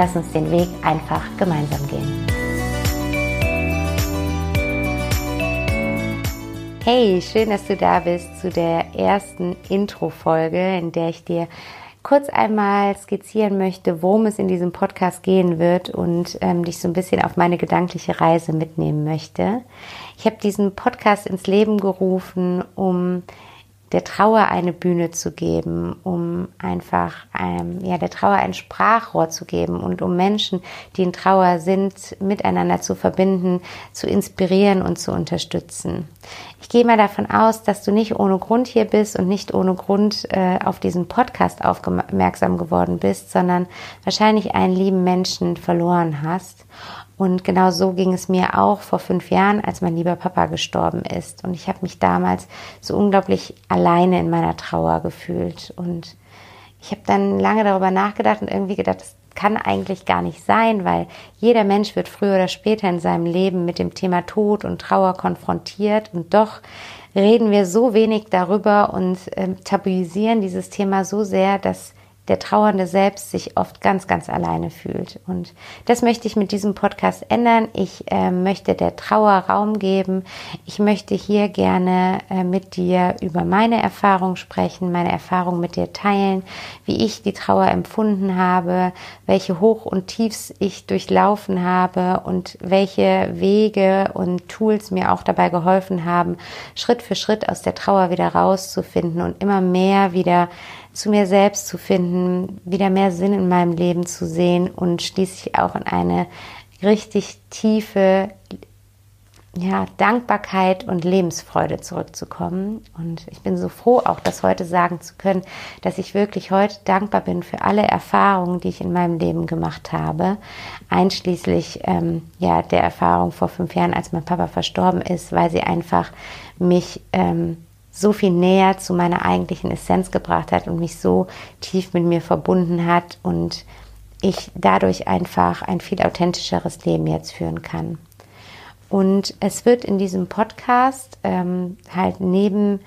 lass uns den Weg einfach gemeinsam gehen. Hey, schön, dass du da bist zu der ersten Intro-Folge, in der ich dir kurz einmal skizzieren möchte, worum es in diesem Podcast gehen wird und ähm, dich so ein bisschen auf meine gedankliche Reise mitnehmen möchte. Ich habe diesen Podcast ins Leben gerufen, um der Trauer eine Bühne zu geben, um einfach ähm, ja der Trauer ein Sprachrohr zu geben und um Menschen, die in Trauer sind, miteinander zu verbinden, zu inspirieren und zu unterstützen. Gehe mal davon aus, dass du nicht ohne Grund hier bist und nicht ohne Grund äh, auf diesen Podcast aufmerksam geworden bist, sondern wahrscheinlich einen lieben Menschen verloren hast. Und genau so ging es mir auch vor fünf Jahren, als mein lieber Papa gestorben ist. Und ich habe mich damals so unglaublich alleine in meiner Trauer gefühlt. Und ich habe dann lange darüber nachgedacht und irgendwie gedacht, das kann eigentlich gar nicht sein, weil jeder Mensch wird früher oder später in seinem Leben mit dem Thema Tod und Trauer konfrontiert. Und doch reden wir so wenig darüber und äh, tabuisieren dieses Thema so sehr, dass der Trauernde selbst sich oft ganz, ganz alleine fühlt. Und das möchte ich mit diesem Podcast ändern. Ich äh, möchte der Trauer Raum geben. Ich möchte hier gerne äh, mit dir über meine Erfahrung sprechen, meine Erfahrung mit dir teilen, wie ich die Trauer empfunden habe, welche Hoch- und Tiefs ich durchlaufen habe und welche Wege und Tools mir auch dabei geholfen haben, Schritt für Schritt aus der Trauer wieder rauszufinden und immer mehr wieder zu mir selbst zu finden, wieder mehr Sinn in meinem Leben zu sehen und schließlich auch in eine richtig tiefe ja, Dankbarkeit und Lebensfreude zurückzukommen. Und ich bin so froh, auch das heute sagen zu können, dass ich wirklich heute dankbar bin für alle Erfahrungen, die ich in meinem Leben gemacht habe, einschließlich ähm, ja der Erfahrung vor fünf Jahren, als mein Papa verstorben ist, weil sie einfach mich ähm, so viel näher zu meiner eigentlichen Essenz gebracht hat und mich so tief mit mir verbunden hat und ich dadurch einfach ein viel authentischeres Leben jetzt führen kann. Und es wird in diesem Podcast ähm, halt neben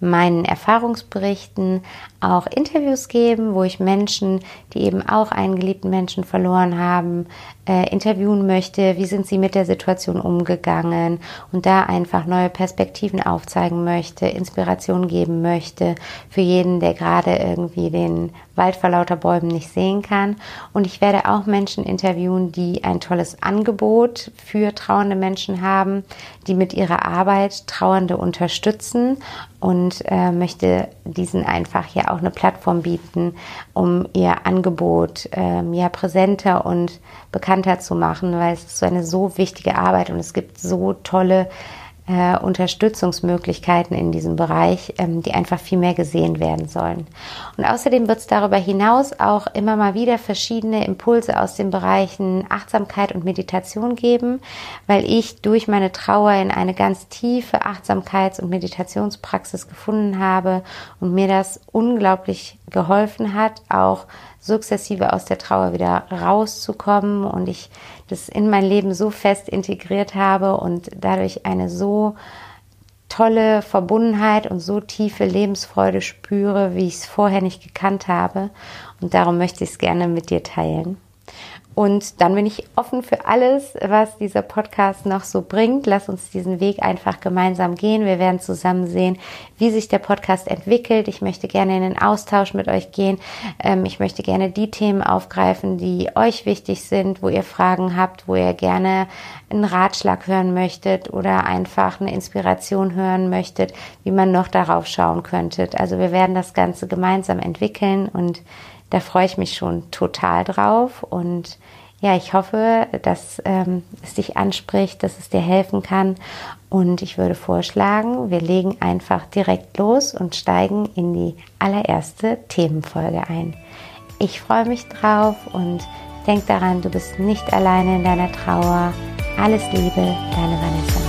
meinen Erfahrungsberichten auch Interviews geben, wo ich Menschen, die eben auch einen geliebten Menschen verloren haben, äh, interviewen möchte. Wie sind sie mit der Situation umgegangen? Und da einfach neue Perspektiven aufzeigen möchte, Inspiration geben möchte für jeden, der gerade irgendwie den Wald vor lauter Bäumen nicht sehen kann. Und ich werde auch Menschen interviewen, die ein tolles Angebot für trauernde Menschen haben, die mit ihrer Arbeit Trauernde unterstützen und äh, möchte diesen einfach hier auch eine Plattform bieten, um ihr Angebot ähm, ja präsenter und bekannter zu machen, weil es ist so eine so wichtige Arbeit und es gibt so tolle äh, Unterstützungsmöglichkeiten in diesem Bereich, ähm, die einfach viel mehr gesehen werden sollen. Und außerdem wird es darüber hinaus auch immer mal wieder verschiedene Impulse aus den Bereichen Achtsamkeit und Meditation geben, weil ich durch meine Trauer in eine ganz tiefe Achtsamkeits- und Meditationspraxis gefunden habe und mir das unglaublich geholfen hat, auch sukzessive aus der Trauer wieder rauszukommen und ich das in mein Leben so fest integriert habe und dadurch eine so tolle Verbundenheit und so tiefe Lebensfreude spüre, wie ich es vorher nicht gekannt habe. Und darum möchte ich es gerne mit dir teilen. Und dann bin ich offen für alles, was dieser Podcast noch so bringt. Lass uns diesen Weg einfach gemeinsam gehen. Wir werden zusammen sehen, wie sich der Podcast entwickelt. Ich möchte gerne in den Austausch mit euch gehen. Ähm, ich möchte gerne die Themen aufgreifen, die euch wichtig sind, wo ihr Fragen habt, wo ihr gerne einen Ratschlag hören möchtet oder einfach eine Inspiration hören möchtet, wie man noch darauf schauen könnte. Also wir werden das Ganze gemeinsam entwickeln und da freue ich mich schon total drauf und ja, ich hoffe, dass ähm, es dich anspricht, dass es dir helfen kann. Und ich würde vorschlagen, wir legen einfach direkt los und steigen in die allererste Themenfolge ein. Ich freue mich drauf und denk daran, du bist nicht alleine in deiner Trauer. Alles Liebe, deine Vanessa.